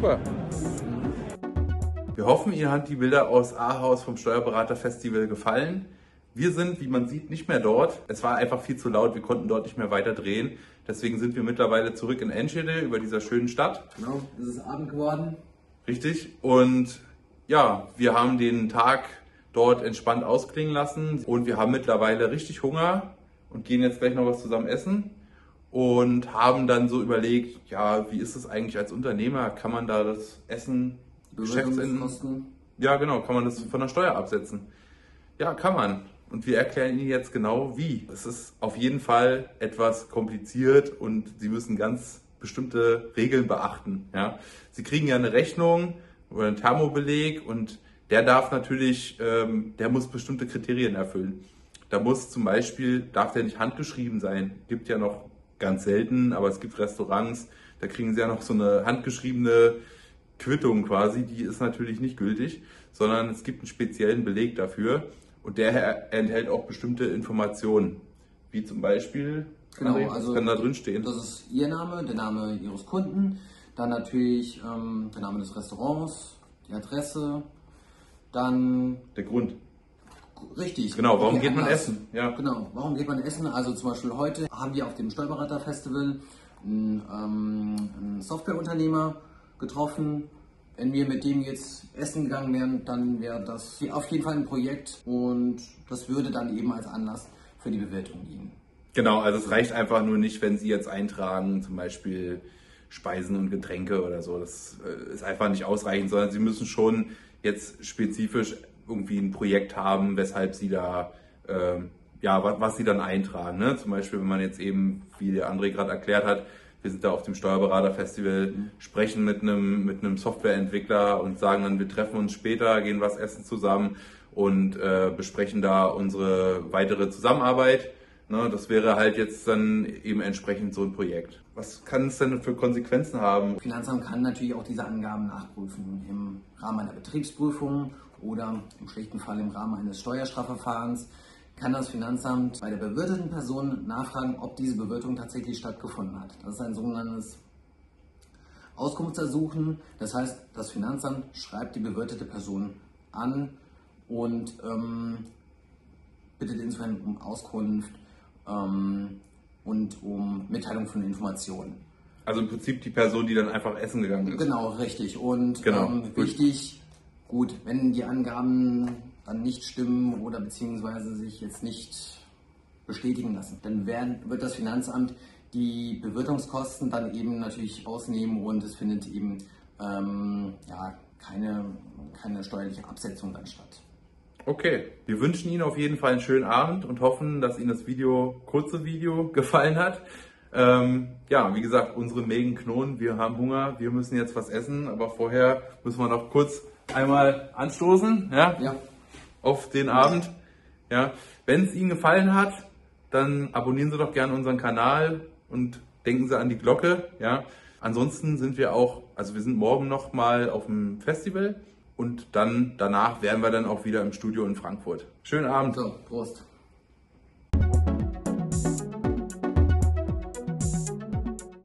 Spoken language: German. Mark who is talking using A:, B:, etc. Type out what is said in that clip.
A: Super. Wir hoffen, Ihnen hat die Bilder aus Ahaus vom Steuerberaterfestival gefallen. Wir sind, wie man sieht, nicht mehr dort. Es war einfach viel zu laut, wir konnten dort nicht mehr weiter drehen. Deswegen sind wir mittlerweile zurück in Enschede über dieser schönen Stadt.
B: Genau, es ist Abend geworden.
A: Richtig. Und ja, wir haben den Tag dort entspannt ausklingen lassen und wir haben mittlerweile richtig Hunger und gehen jetzt gleich noch was zusammen essen und haben dann so überlegt, ja, wie ist es eigentlich als Unternehmer? Kann man da das Essen,
B: Geschäftskosten?
A: Ja, genau, kann man das von der Steuer absetzen? Ja, kann man. Und wir erklären Ihnen jetzt genau wie. Es ist auf jeden Fall etwas kompliziert und Sie müssen ganz bestimmte Regeln beachten. Ja? Sie kriegen ja eine Rechnung oder einen Thermobeleg und der darf natürlich, ähm, der muss bestimmte Kriterien erfüllen. Da muss zum Beispiel, darf der nicht handgeschrieben sein. Gibt ja noch ganz selten, aber es gibt Restaurants, da kriegen sie ja noch so eine handgeschriebene Quittung quasi, die ist natürlich nicht gültig, sondern es gibt einen speziellen Beleg dafür und der enthält auch bestimmte Informationen, wie zum Beispiel,
B: Genau,
A: André, was
B: also
A: kann da drin stehen?
B: Das ist Ihr Name, der Name Ihres Kunden, dann natürlich ähm, der Name des Restaurants, die Adresse, dann
A: Der Grund.
B: Richtig.
A: Genau, warum geht man essen? Ja.
B: Genau, warum geht man essen? Also zum Beispiel heute haben wir auf dem Steuerberaterfestival einen, ähm, einen Softwareunternehmer getroffen. Wenn wir mit dem jetzt essen gegangen wären, dann wäre das auf jeden Fall ein Projekt und das würde dann eben als Anlass für die Bewertung dienen.
A: Genau, also es reicht einfach nur nicht, wenn Sie jetzt eintragen, zum Beispiel Speisen und Getränke oder so. Das äh, ist einfach nicht ausreichend, sondern Sie müssen schon jetzt spezifisch irgendwie ein Projekt haben, weshalb Sie da, ähm, ja, was, was Sie dann eintragen. Ne? Zum Beispiel, wenn man jetzt eben, wie der André gerade erklärt hat, wir sind da auf dem Steuerberaterfestival, sprechen mit einem, mit einem Softwareentwickler und sagen dann, wir treffen uns später, gehen was essen zusammen und äh, besprechen da unsere weitere Zusammenarbeit. Ne, das wäre halt jetzt dann eben entsprechend so ein Projekt. Was kann es denn für Konsequenzen haben?
B: Finanzamt kann natürlich auch diese Angaben nachprüfen im Rahmen einer Betriebsprüfung oder im schlichten Fall im Rahmen eines Steuerstrafverfahrens. Kann das Finanzamt bei der bewirteten Person nachfragen, ob diese Bewirtung tatsächlich stattgefunden hat. Das ist ein sogenanntes Auskunftsersuchen. Das heißt, das Finanzamt schreibt die bewirtete Person an und ähm, bittet insofern um Auskunft ähm, und um Mitteilung von Informationen.
A: Also im Prinzip die Person, die dann einfach essen gegangen ist.
B: Genau, richtig. Und
A: Genau,
B: ähm, wichtig, gut, wenn die Angaben dann nicht stimmen oder beziehungsweise sich jetzt nicht bestätigen lassen, dann werden, wird das Finanzamt die Bewirtungskosten dann eben natürlich ausnehmen und es findet eben ähm, ja, keine, keine steuerliche Absetzung dann statt.
A: Okay, wir wünschen Ihnen auf jeden Fall einen schönen Abend und hoffen, dass Ihnen das Video, kurze Video, gefallen hat. Ähm, ja, wie gesagt, unsere Mägen knurren, wir haben Hunger, wir müssen jetzt was essen, aber vorher müssen wir noch kurz einmal anstoßen, ja,
B: Ja,
A: auf den Abend. Ja, wenn es Ihnen gefallen hat, dann abonnieren Sie doch gerne unseren Kanal und denken Sie an die Glocke, ja. Ansonsten sind wir auch, also wir sind morgen noch mal auf dem Festival und dann danach wären wir dann auch wieder im Studio in Frankfurt. Schönen Abend.
B: so, Prost.